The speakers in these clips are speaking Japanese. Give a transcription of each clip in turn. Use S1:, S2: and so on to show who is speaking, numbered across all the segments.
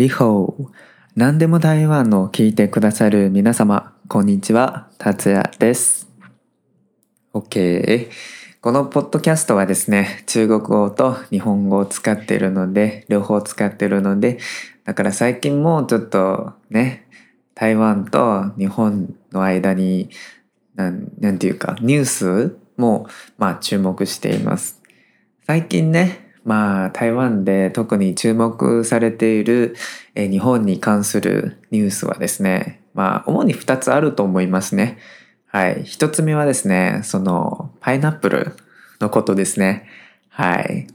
S1: リホー。何でも台湾の聞いてくださる皆様、こんにちは、達也です。OK。このポッドキャストはですね、中国語と日本語を使っているので、両方使っているので、だから最近もちょっとね、台湾と日本の間に、なんなんていうか、ニュースも、まあ注目しています。最近ね、まあ台湾で特に注目されている、え日本に関するニュースはですね、まあ主に2つあると思いますね。はい。1つ目はですね、そのパイナップルのことですね。はい。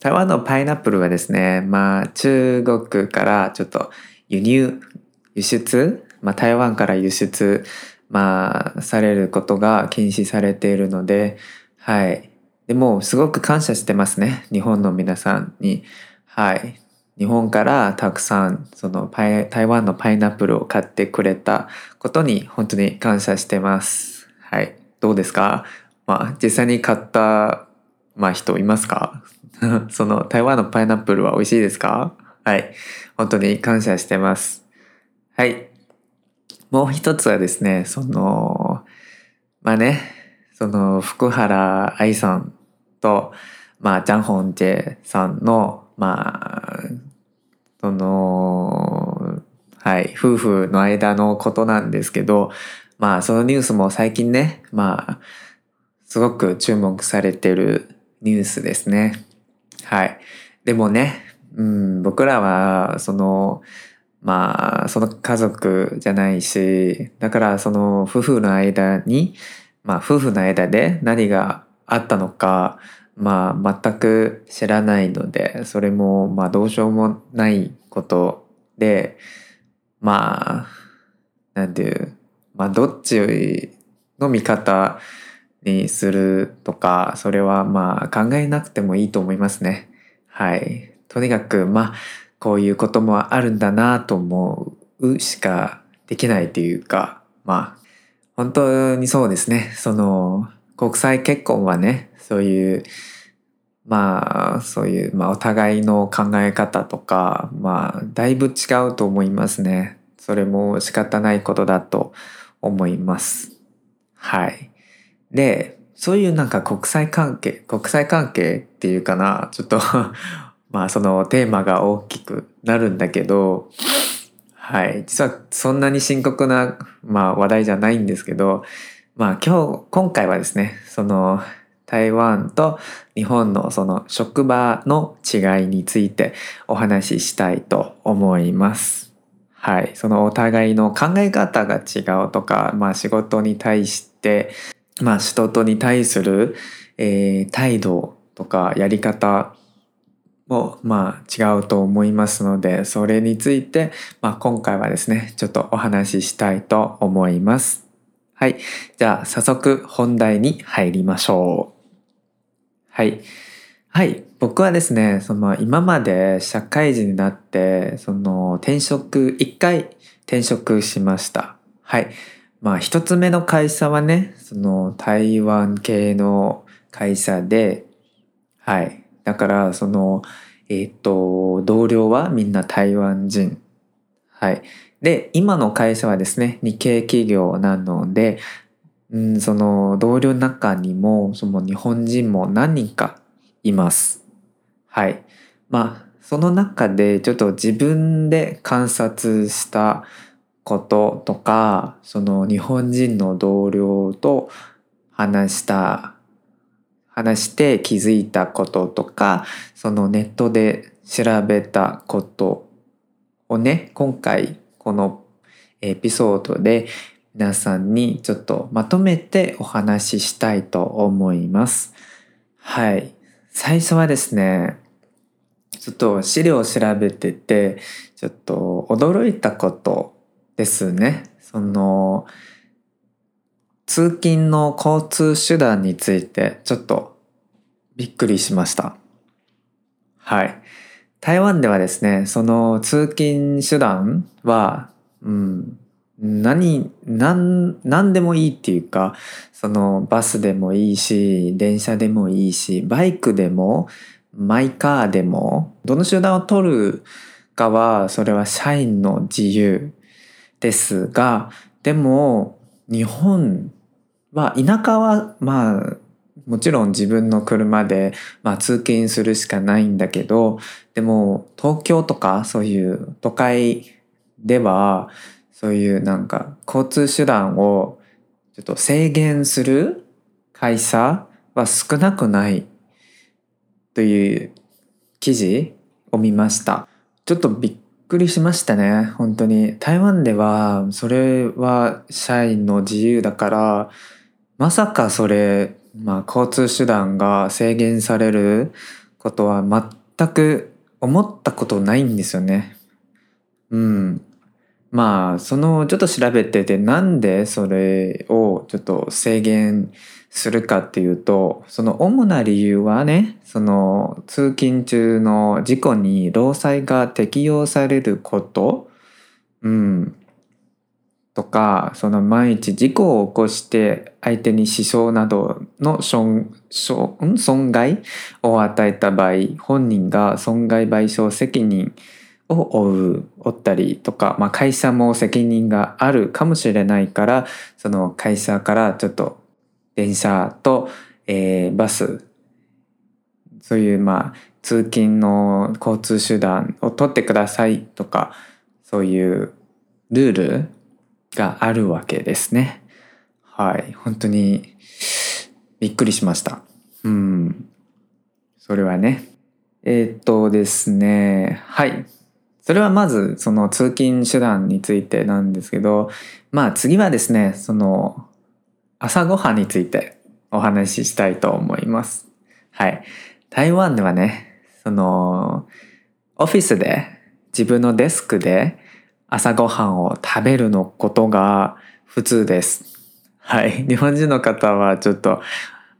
S1: 台湾のパイナップルはですね、まあ中国からちょっと輸入、輸出、まあ台湾から輸出、まあされることが禁止されているので、はい。でも、すごく感謝してますね。日本の皆さんに。はい。日本からたくさん、その、台湾のパイナップルを買ってくれたことに本当に感謝してます。はい。どうですか？まあ、実際に買った、まあ、人いますか？その台湾のパイナップルは美味しいですか？はい。本当に感謝してます。はい。もう一つはですね、その、まあね、その福原愛さんと、まあ、ジャンホンジェさんの、まあ、その、はい、夫婦の間のことなんですけど、まあ、そのニュースも最近ね、まあ、すごく注目されてるニュースですね。はい。でもね、うん、僕らは、その、まあ、その家族じゃないし、だからその夫婦の間に、まあ夫婦の間で何があったのか、まあ全く知らないので、それもまあどうしようもないことで、まあ、なんていう、まあどっちの見方にするとか、それはまあ考えなくてもいいと思いますね。はい。とにかく、まあ、こういうこともあるんだなと思うしかできないというか、まあ、本当にそうですね。その、国際結婚はね、そういう、まあ、そういう、まあ、お互いの考え方とか、まあ、だいぶ違うと思いますね。それも仕方ないことだと思います。はい。で、そういうなんか国際関係、国際関係っていうかな、ちょっと まあそのテーマが大きくなるんだけど、はい。実はそんなに深刻な、まあ話題じゃないんですけど、まあ今日、今回はですね、その台湾と日本のその職場の違いについてお話ししたいと思います。はい。そのお互いの考え方が違うとか、まあ仕事に対して、まあ仕事に対する、えー態度とかやり方もまあ違うと思いますので、それについて、まあ今回はですね、ちょっとお話ししたいと思います。はい。じゃあ早速本題に入りましょう。はい。はい。僕はですね、その今まで社会人になって、その転職、一回転職しました。はい。まあ一つ目の会社はね、その台湾系の会社で、はい。だから、その、えっ、と、同僚はみんな台湾人。はい。で、今の会社はですね、日系企業なので、うん、その同僚の中にも、その日本人も何人かいます。はい。まあ、その中でちょっと自分で観察したこととか、その日本人の同僚と話した話して気づいたこととかそのネットで調べたことをね今回このエピソードで皆さんにちょっとまとめてお話ししたいと思います。はい。最初はですね、ちょっと資料を調べてて、ちょっと驚いたことですね。その、通勤の交通手段についてちょっとびっくりしました。はい。台湾ではですね、その通勤手段は、うん、何、何、何でもいいっていうか、そのバスでもいいし、電車でもいいし、バイクでも、マイカーでも、どの手段を取るかはそれは社員の自由ですがでも日本は田舎はまあもちろん自分の車で、まあ、通勤するしかないんだけどでも東京とかそういう都会ではそういうなんか交通手段をちょっと制限する会社は少なくないという記事を見ました。ちょっとびっくりしましたね。本当に。台湾ではそれは社員の自由だからまさかそれまあ、交通手段が制限されることは全く思ったことないんですよね。うん。まあ、そのちょっと調べててなんでそれをちょっと制限するかっていうと、その主な理由はね、その通勤中の事故に労災が適用されること、うん。とかその万一事故を起こして相手に死傷などの損害を与えた場合本人が損害賠償責任を負う負ったりとか、まあ、会社も責任があるかもしれないからその会社からちょっと電車と、えー、バスそういうまあ通勤の交通手段を取ってくださいとかそういうルールがあるわけですね。はい。本当にびっくりしました。うん。それはね。えー、っとですね。はい。それはまずその通勤手段についてなんですけど、まあ次はですね、その朝ごはんについてお話ししたいと思います。はい。台湾ではね、そのオフィスで自分のデスクで朝ごはんを食べるのことが普通です。はい。日本人の方はちょっと、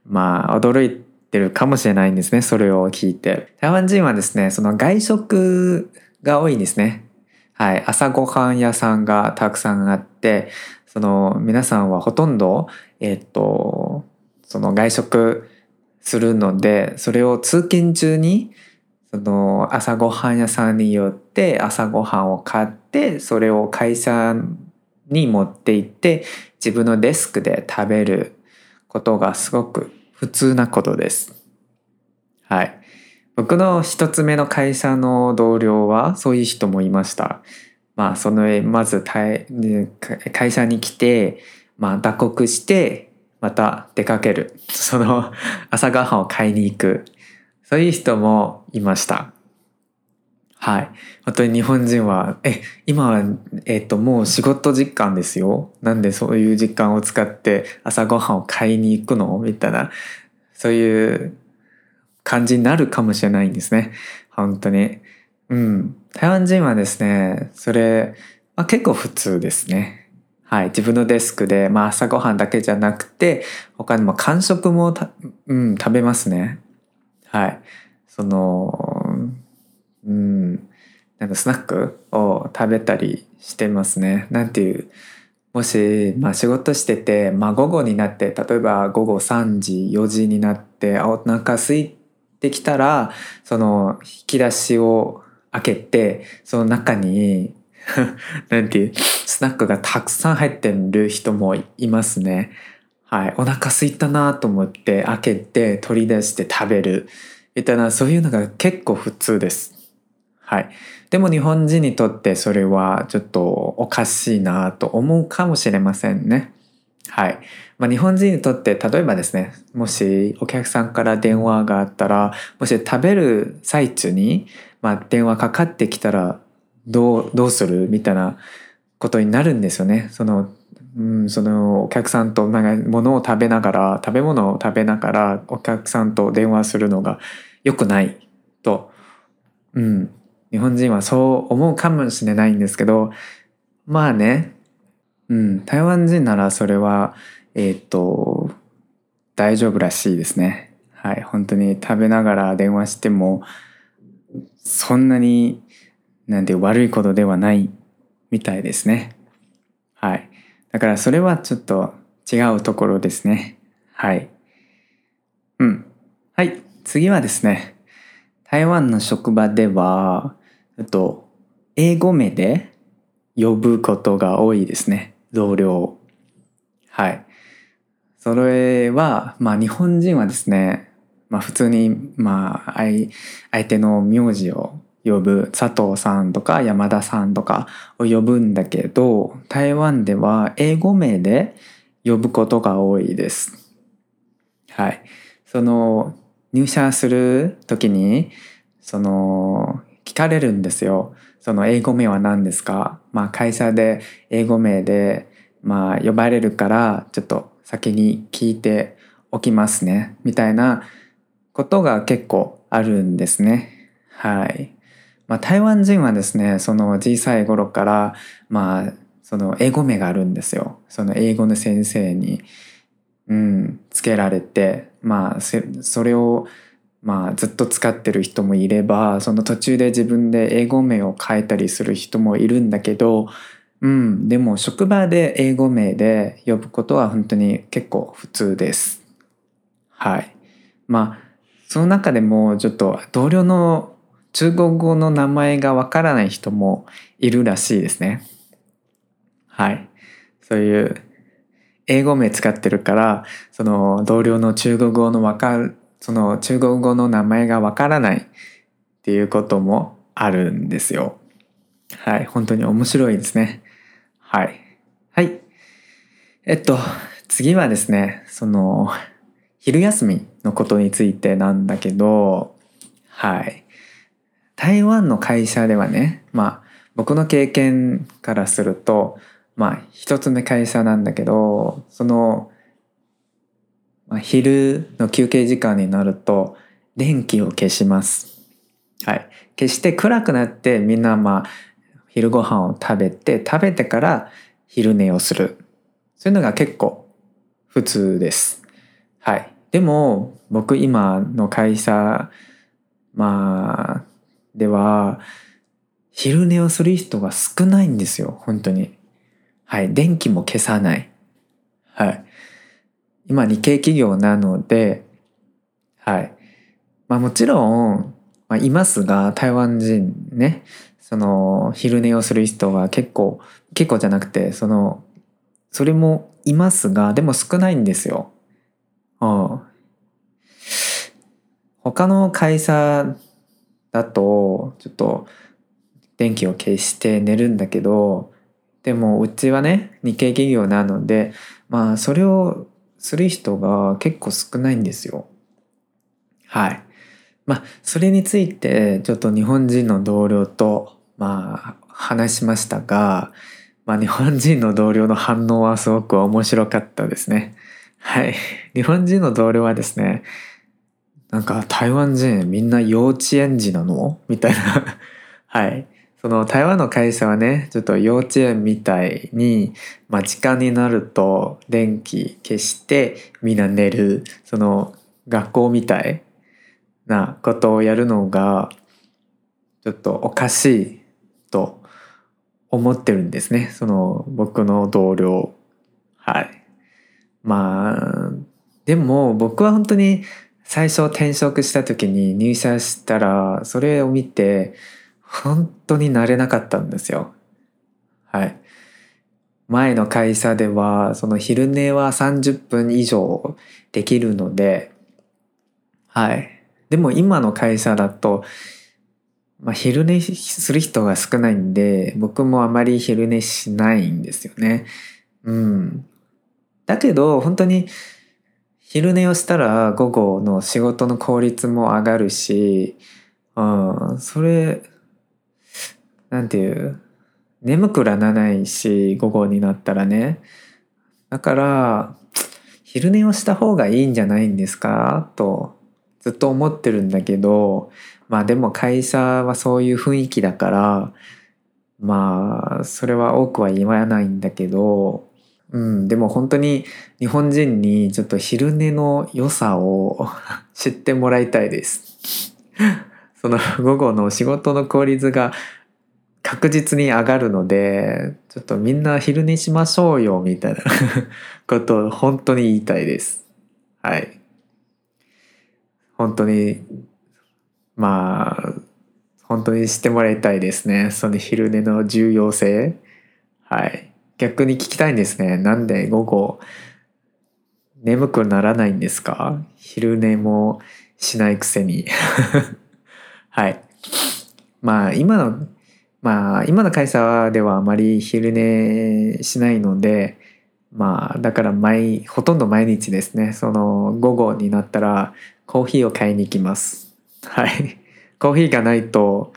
S1: まあ、驚いてるかもしれないんですね。それを聞いて。台湾人はですね、その外食が多いんですね。はい。朝ごはん屋さんがたくさんあって、その皆さんはほとんど、えっと、その外食するので、それを通勤中にその朝ごはん屋さんによって朝ごはんを買ってそれを会社に持って行って自分のデスクで食べることがすごく普通なことです。はい。僕の一つ目の会社の同僚はそういう人もいました。まあそのまず会社に来て、まあ、打刻してまた出かける。その朝ごはんを買いに行く。そういう人もいました。はい。本当に日本人は、え、今は、えっ、ー、と、もう仕事時間ですよ。なんでそういう時間を使って朝ごはんを買いに行くの？みたいな、そういう感じになるかもしれないんですね。本当に。うん。台湾人はですね、それ、まあ、結構普通ですね。はい。自分のデスクで、まあ朝ごはんだけじゃなくて、他にも間食もうん、食べますね。はい。その、うん、なんかスナックを食べたりしてますね。なんていう、もし、まあ仕事してて、まあ午後になって、例えば午後3時、4時になって、お腹空いてきたら、その引き出しを開けて、その中に なんていう、スナックがたくさん入ってる人もいますね。はい。お腹すいたなと思って開けて取り出して食べる。みたいな、そういうのが結構普通です。はい。でも日本人にとってそれはちょっとおかしいなと思うかもしれませんね。はい。まあ、日本人にとって例えばですね、もしお客さんから電話があったら、もし食べる最中に、まあ、電話かかってきたらどう、どうする？みたいなことになるんですよね。そのうん、そのお客さんとなんか物を食べながら食べ物を食べながらお客さんと電話するのが良くないと、うん、日本人はそう思うかもしれないんですけどまあね、うん、台湾人ならそれはえっ、と大丈夫らしいですね。はい、本当に食べながら電話してもそんなになんて悪いことではないみたいですね。はい。だからそれはちょっと違うところですね。はい。うん。はい。次はですね、台湾の職場では、えっと、英語名で呼ぶことが多いですね。同僚。はい。それは、まあ日本人はですね、まあ普通に、まあ相相手の名字を呼ぶ佐藤さんとか山田さんとかを呼ぶんだけど、台湾では英語名で呼ぶことが多いです。はい。その入社する時に、その聞かれるんですよ。その英語名は何ですか？まあ会社で英語名でまあ呼ばれるからちょっと先に聞いておきますね。みたいなことが結構あるんですね。はい。まあ台湾人はですね、その小さい頃からまあその英語名があるんですよ。その英語の先生に、うん、つけられて、まあそれをまあずっと使ってる人もいればその途中で自分で英語名を変えたりする人もいるんだけどうんでも職場で英語名で呼ぶことは本当に結構普通ですはいまあその中でもちょっと同僚の中国語の名前がわからない人もいるらしいですねはいそういう英語名使ってるからその同僚の中国語のわかるその中国語の名前がわからないっていうこともあるんですよ。はい、本当に面白いですね。はい。はい。えっと、次はですね、その、昼休みのことについてなんだけど、はい。台湾の会社ではね、まあ、僕の経験からすると、まあ、一つ目会社なんだけど、その、まあ、昼の休憩時間になると電気を消します。はい。消して暗くなってみんなまあ昼ご飯を食べて食べてから昼寝をする。そういうのが結構普通です。はい。でも僕今の会社まあでは昼寝をする人が少ないんですよ。本当に。はい。電気も消さない。はい。今日系企業なので、はい。まあもちろん、まあ、いますが、台湾人ね、その、昼寝をする人は結構、結構じゃなくて、その、それもいますが、でも少ないんですよ。うん。他の会社だと、ちょっと、電気を消して寝るんだけど、でもうちはね、日系企業なので、まあそれをする人が結構少ないんですよ。はい。まあ、それについてちょっと日本人の同僚と、まあ、話しましたが、まあ、日本人の同僚の反応はすごく面白かったですね。はい。日本人の同僚はですね、なんか台湾人みんな幼稚園児なの？みたいな はい。その台湾の会社はね、ちょっと幼稚園みたいに、まあ時間になると電気消してみんな寝る、その学校みたいなことをやるのが、ちょっとおかしいと思ってるんですね。その僕の同僚。はい。まあ、でも僕は本当に最初転職した時に入社したら、それを見て、本当になれなかったんですよ。はい。前の会社では、その昼寝は30分以上できるので、はい。でも今の会社だと、まあ、昼寝する人が少ないんで、僕もあまり昼寝しないんですよね。うん。だけど、本当に昼寝をしたら午後の仕事の効率も上がるし、うん、それ、なんていう、眠くならないし、午後になったらね。だから、昼寝をした方がいいんじゃないんですか？とずっと思ってるんだけど、まあでも会社はそういう雰囲気だから、まあ、それは多くは言わないんだけど、うん、でも本当に日本人にちょっと昼寝の良さを 知ってもらいたいです。その午後の仕事の効率が確実に上がるので、ちょっとみんな昼寝しましょうよ、みたいな ことを本当に言いたいです。はい。本当に、まあ、本当に知ってもらいたいですね。その昼寝の重要性。はい。逆に聞きたいんですね。なんで午後眠くならないんですか？昼寝もしないくせに。はい。まあ今の、まあ今の会社ではあまり昼寝しないので、まあだから毎、ほとんど毎日ですね、その午後になったらコーヒーを買いに行きます。はい。コーヒーがないと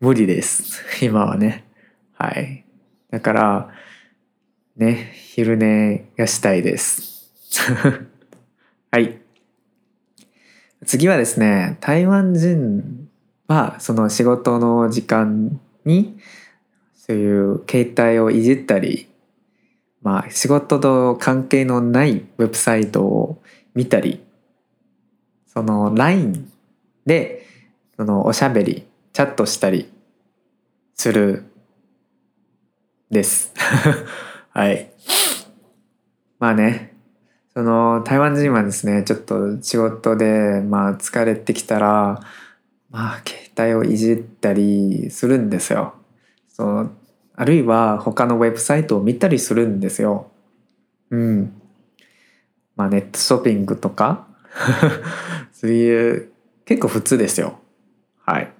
S1: 無理です。今はね。はい。だから、ね、昼寝がしたいです。はい。次はですね、台湾人はその仕事の時間にそういう携帯をいじったり、まあ仕事と関係のないウェブサイトを見たり、その LINE でそのおしゃべり、チャットしたりするです。はい。まあね、その台湾人はですね、ちょっと仕事でまあ疲れてきたら、まあ携帯をいじったりするんですよ。そのあるいは他のウェブサイトを見たりするんですよ。うん。まあネットショッピングとか そういう結構普通ですよ。はい。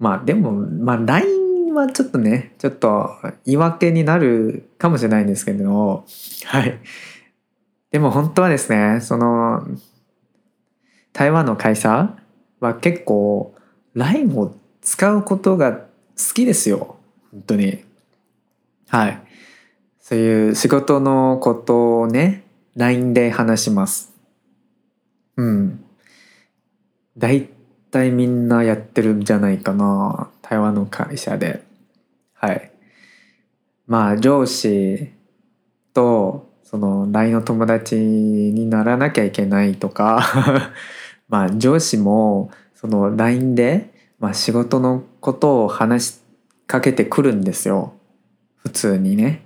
S1: まあでも、まあ LINE はちょっとね、ちょっと言い訳になるかもしれないんですけども、はい。でも本当はですね、その、台湾の会社は結構 LINE を使うことが好きですよ。本当に。はい。そういう仕事のことをね、LINE で話します。うん。大対みんなやってるんじゃないかな台湾の会社ではい。まあ上司とその LINE の友達にならなきゃいけないとか まあ上司もその LINE で、まあ、仕事のことを話しかけてくるんですよ。普通にね。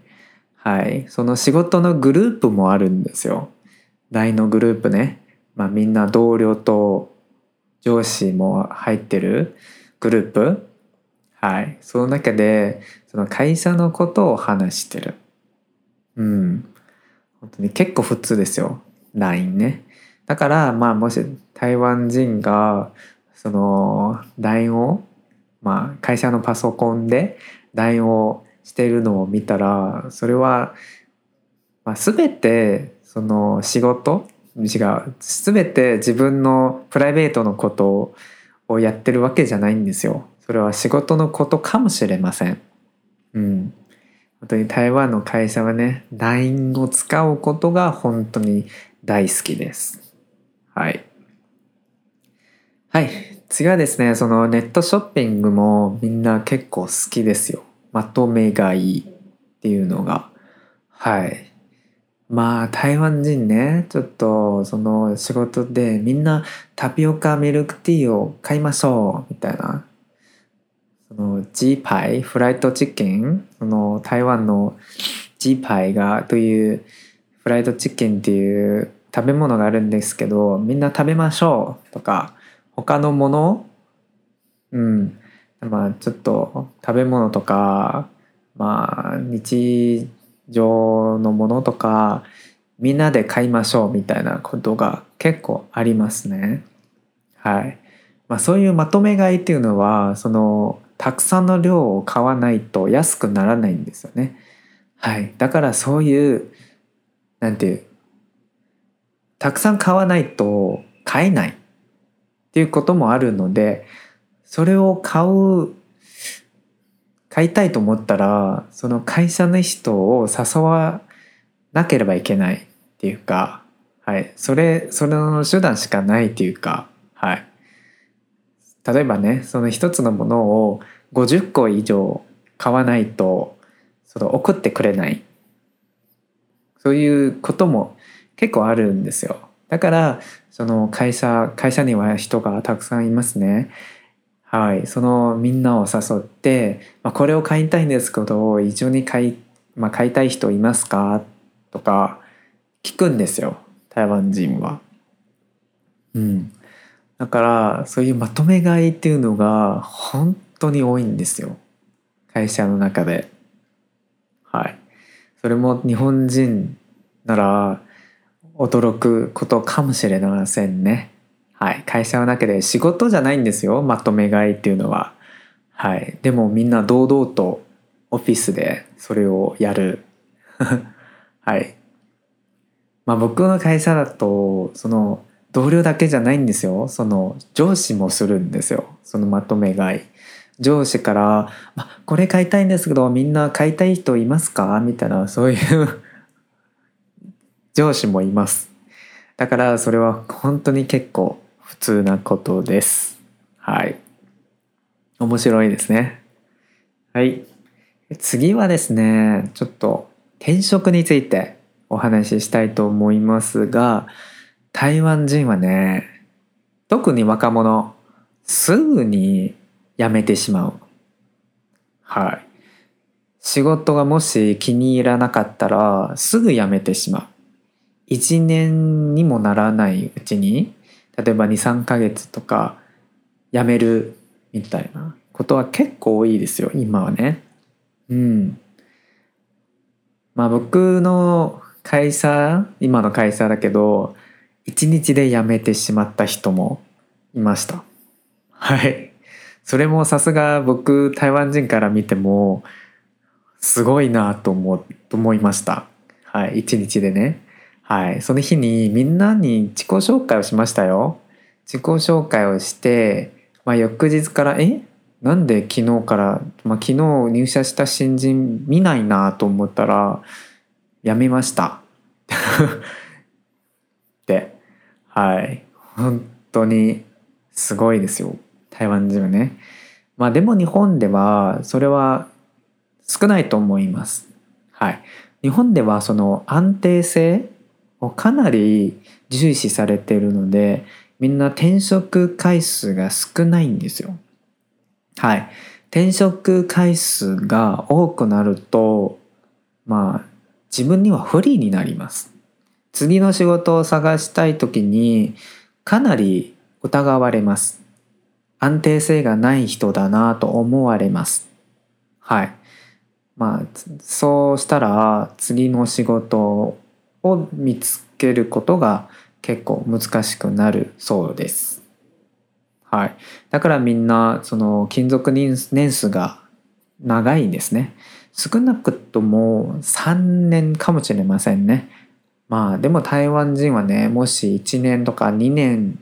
S1: はい。その仕事のグループもあるんですよ。LINE のグループね。まあみんな同僚と上司も入ってるグループ。はい。その中でその会社のことを話してる。うん。本当に結構普通ですよ。LINE ね。だからまあもし台湾人がその LINE をまあ会社のパソコンで LINE をしているのを見たらそれは、まあ、全てその仕事違う全て自分のプライベートのことをやってるわけじゃないんですよ。それは仕事のことかもしれません。うん。本当に台湾の会社はね LINE を使うことが本当に大好きです。はい。はい。次はですねそのネットショッピングもみんな結構好きですよ。まとめがいいっていうのが。はい。まあ台湾人ねちょっとその仕事でみんなタピオカミルクティーを買いましょうみたいな。のジーパイフライドチキンの台湾のジーパイがというフライドチキンっていう食べ物があるんですけどみんな食べましょうとか他のものうんまあちょっと食べ物とかまあ日上のものとかみんなで買いましょうみたいなことが結構ありますね。はい。まあ、そういうまとめ買いっていうのはそのたくさんの量を買わないと安くならないんですよね。はい。だからそういうなんていうたくさん買わないと買えないっていうこともあるのでそれを買う買いたいと思ったらその会社の人を誘わなければいけないっていうか、はい、それそれの手段しかないっていうか、はい、例えばねその一つのものを50個以上買わないとその送ってくれない。そういうことも結構あるんですよ。だからその会社会社には人がたくさんいますね。はい、そのみんなを誘って、まあ、これを買いたいんですけど一緒に買い,、まあ、買いたい人いますか？とか聞くんですよ。台湾人は。うん、だからそういうまとめ買いっていうのが本当に多いんですよ。会社の中で。はい。それも日本人なら驚くことかもしれませんね。はい。会社の中で仕事じゃないんですよ。まとめ買いっていうのは。はい。でもみんな堂々とオフィスでそれをやる。はい。まあ僕の会社だとその同僚だけじゃないんですよ。その上司もするんですよ。そのまとめ買い。上司から「あこれ買いたいんですけどみんな買いたい人いますか?」みたいなそういう 上司もいます。だからそれは本当に結構普通なことです。はい。面白いですね。はい。次はですねちょっと転職についてお話ししたいと思いますが台湾人はね特に若者すぐに辞めてしまう。はい。仕事がもし気に入らなかったらすぐ辞めてしまう。一年にもならないうちに例えば23ヶ月とか辞めるみたいなことは結構多いですよ今はね。うん。まあ僕の会社今の会社だけど一日で辞めてしまった人もいました。はい。それもさすが僕台湾人から見てもすごいなと思思いました。はい。一日でね。はい。その日にみんなに自己紹介をしましたよ。自己紹介をして、まあ、翌日からえ？なんで昨日から、まあ、昨日入社した新人見ないなと思ったら辞めました。ってはい本当にすごいですよ台湾人はね。まあでも日本ではそれは少ないと思います。はい。日本ではその安定性をかなり重視されているのでみんな転職回数が少ないんですよ。はい。転職回数が多くなるとまあ自分には不利になります。次の仕事を探したい時にかなり疑われます。安定性がない人だなと思われます。はい。まあ、そうしたら次の仕事を見つけることが結構難しくなるそうです。はい。だからみんなその勤続年数が長いんですね。少なくとも3年かもしれませんね。まあでも台湾人はねもし1年とか2年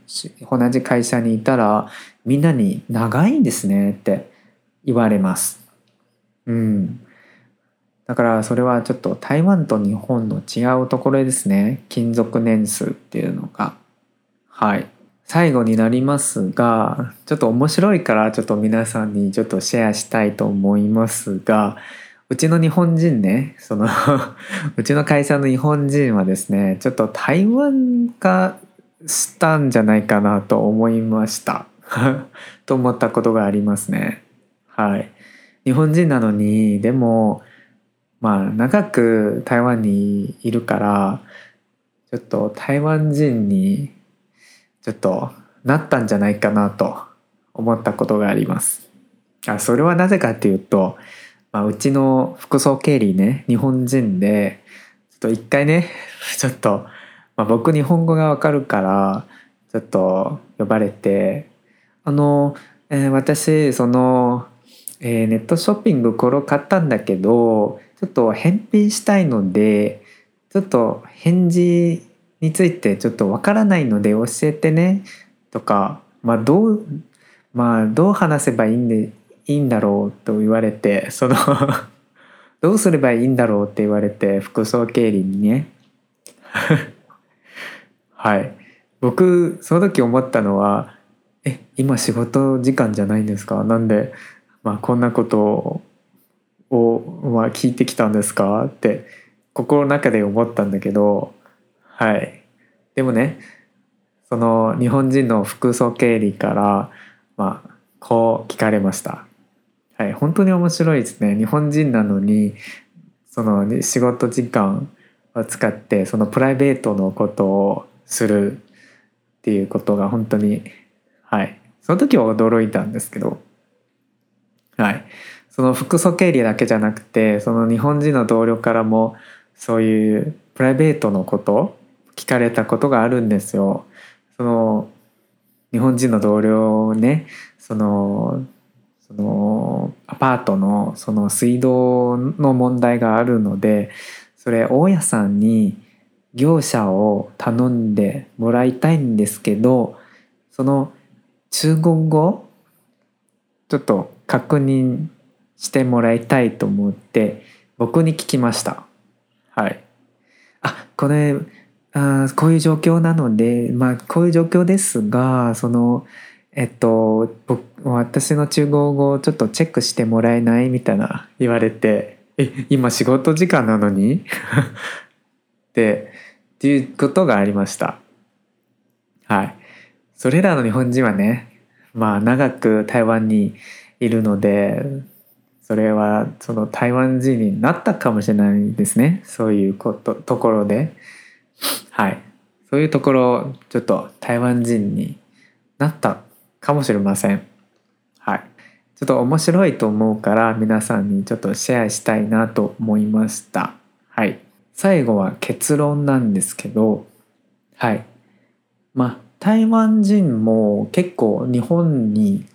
S1: 同じ会社にいたらみんなに長いんですねって言われます。うん。だからそれはちょっと台湾と日本の違うところですね。勤続年数っていうのが。はい。最後になりますが、ちょっと面白いからちょっと皆さんにちょっとシェアしたいと思いますが、うちの日本人ね、その うちの会社の日本人はですね、ちょっと台湾化したんじゃないかなと思いました。と思ったことがありますね。はい。日本人なのに、でも、まあ、長く台湾にいるから、ちょっと台湾人に、ちょっとなったんじゃないかなと思ったことがあります。あそれはなぜかっていうと、まあ、うちの服装経理ね日本人でちょっと一回ね ちょっと、まあ、僕日本語がわかるからちょっと呼ばれてあの、えー、私その、えー、ネットショッピングこれを買ったんだけどちょっと返品したいのでちょっと返事についてちょっとわからないので教えてねとかまあどうまあどう話せばいいんでいいんだろうと言われてその どうすればいいんだろうって言われて服装経理にね。はい。僕その時思ったのはえ今仕事時間じゃないんですか？なんで、まあ、こんなことを、まあ、聞いてきたんですか？って心の中で思ったんだけどはい。でもねその日本人の服装経理からまあこう聞かれました。はい、本当に面白いですね。日本人なのにその、仕事時間を使ってそのプライベートのことをするっていうことが本当にはい。その時は驚いたんですけどはい。その複素経理だけじゃなくてその日本人の同僚からもそういうプライベートのこと聞かれたことがあるんですよ。その日本人の同僚ねそのそのアパートのその水道の問題があるのでそれ大家さんに業者を頼んでもらいたいんですけどその中国語ちょっと確認してもらいたいと思って僕に聞きました。はい。あこれあこういう状況なのでまあこういう状況ですがそのえっと私の中国語をちょっとチェックしてもらえないみたいな言われてえ今仕事時間なのに？ってっていうことがありました。はい。それらの日本人はねまあ長く台湾にいるのでそれはその台湾人になったかもしれないですね。そういうことところで。はい。そういうところちょっと台湾人になったかもしれません。はい。ちょっと面白いと思うから皆さんにちょっとシェアしたいなと思いました。はい。最後は結論なんですけどはい。まあ台湾人も結構日本に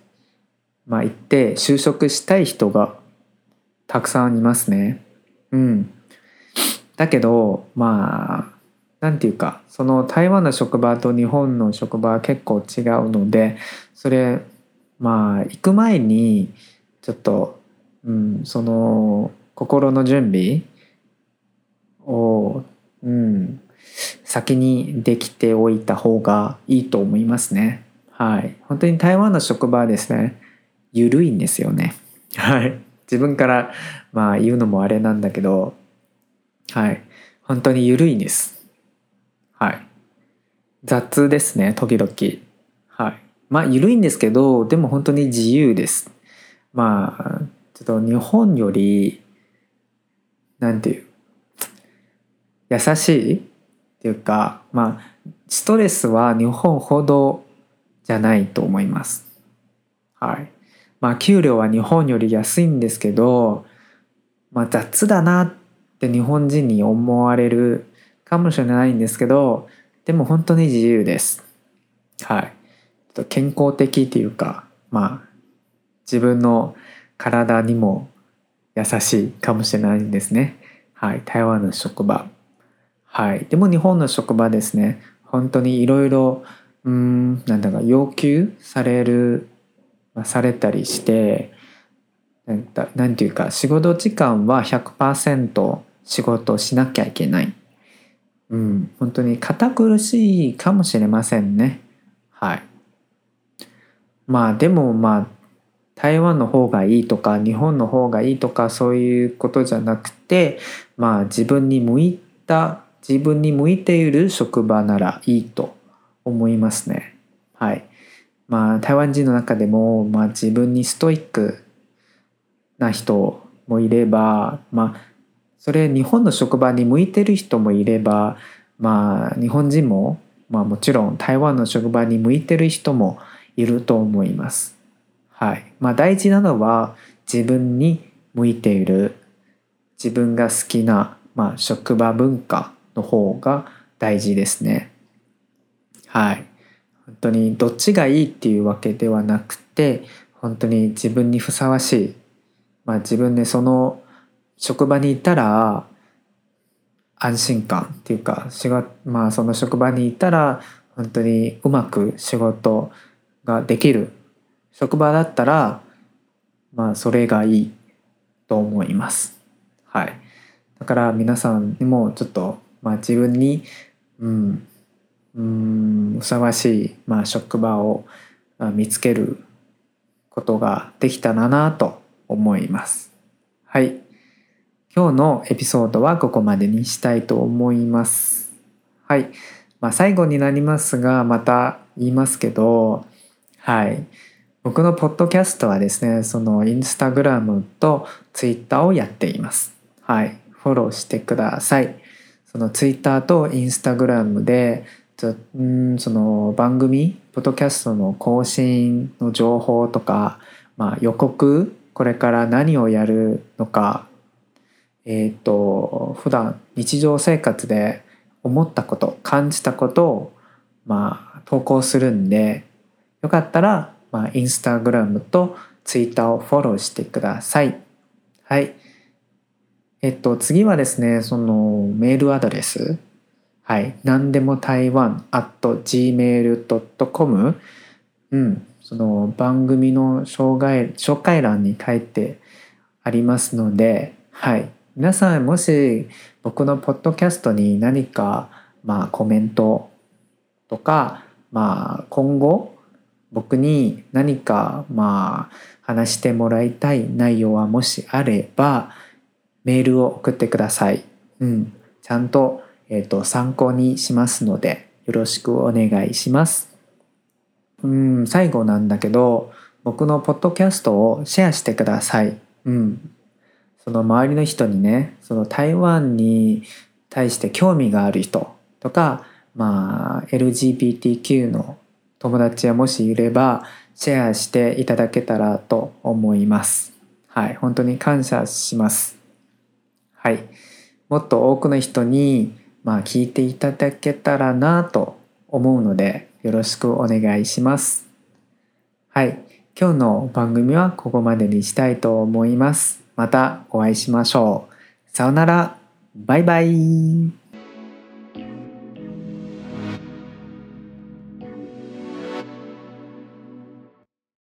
S1: まあ、行って就職したい人がたくさんいますね。うん。だけどまあなんていうかその台湾の職場と日本の職場は結構違うのでそれまあ行く前にちょっと、うん、その心の準備を、うん、先にできておいた方がいいと思いますね。はい。本当に台湾の職場はですね、緩いんですよね。はい。自分からまあ言うのもあれなんだけど、はい。本当に緩いんです。はい。雑ですね、時々。はい。まあ緩いんですけど、でも本当に自由です。まあ、ちょっと日本より、なんていう、優しいっていうか、まあ、ストレスは日本ほどじゃないと思います。はい。まあ給料は日本より安いんですけど、まあ雑だなって日本人に思われるかもしれないんですけど、でも本当に自由です。はい。ちょっと健康的っていうか、まあ自分の体にも優しいかもしれないんですね。はい。台湾の職場。はい。でも日本の職場ですね。本当にいろいろ、うん、なんだか要求されるされたりして何て言うか仕事時間は100%仕事しなきゃいけない。うん、本当に堅苦しいかもしれませんね。はい。まあでもまあ台湾の方がいいとか日本の方がいいとかそういうことじゃなくてまあ自分に向いた自分に向いている職場ならいいと思いますね。はい。まあ台湾人の中でも、まあ、自分にストイックな人もいれば、まあ、それ日本の職場に向いてる人もいれば、まあ、日本人も、まあ、もちろん台湾の職場に向いてる人もいると思います。はいまあ、大事なのは自分に向いている自分が好きな、まあ、職場文化の方が大事ですね。はい。本当にどっちがいいっていうわけではなくて本当に自分にふさわしい、まあ、自分でその職場にいたら安心感っていうか仕事、まあ、その職場にいたら本当にうまく仕事ができる職場だったらまあそれがいいと思います。はい。だから皆さんにもちょっと、まあ、自分に、うん、うんふさわしい、まあ、職場を見つけることができたらなと思います。はい。今日のエピソードはここまでにしたいと思います。はい。まあ、最後になりますが、また言いますけど、はい。僕のポッドキャストはですね、そのインスタグラムとツイッターをやっています。はい。フォローしてください。そのツイッターとインスタグラムでうんその番組ポッドキャストの更新の情報とか、まあ、予告これから何をやるのかえっ、と普段日常生活で思ったこと感じたことをまあ投稿するんでよかったら、まあ、インスタグラムとツイッターをフォローしてください。はい。えっと、次はですね、そのメールアドレス。はい。何でも台湾 at gmail.com。うん。その番組の紹介紹介欄に書いてありますので、はい。皆さんもし僕のポッドキャストに何か、まあ、コメントとか、まあ、今後僕に何か、まあ、話してもらいたい内容はもしあればメールを送ってください。うん、ちゃんと,、えーと、参考にしますのでよろしくお願いします。うん、最後なんだけど僕のポッドキャストをシェアしてください。うん、その周りの人にねその台湾に対して興味がある人とか、まあ、LGBTQ の友達はもしいればシェアしていただけたらと思います。はい、本当に感謝します。はい、もっと多くの人にまあ聞いていただけたらなと思うのでよろしくお願いします。はい、今日の番組はここまでにしたいと思います。またお会いしましょう。さよなら。バイバイ。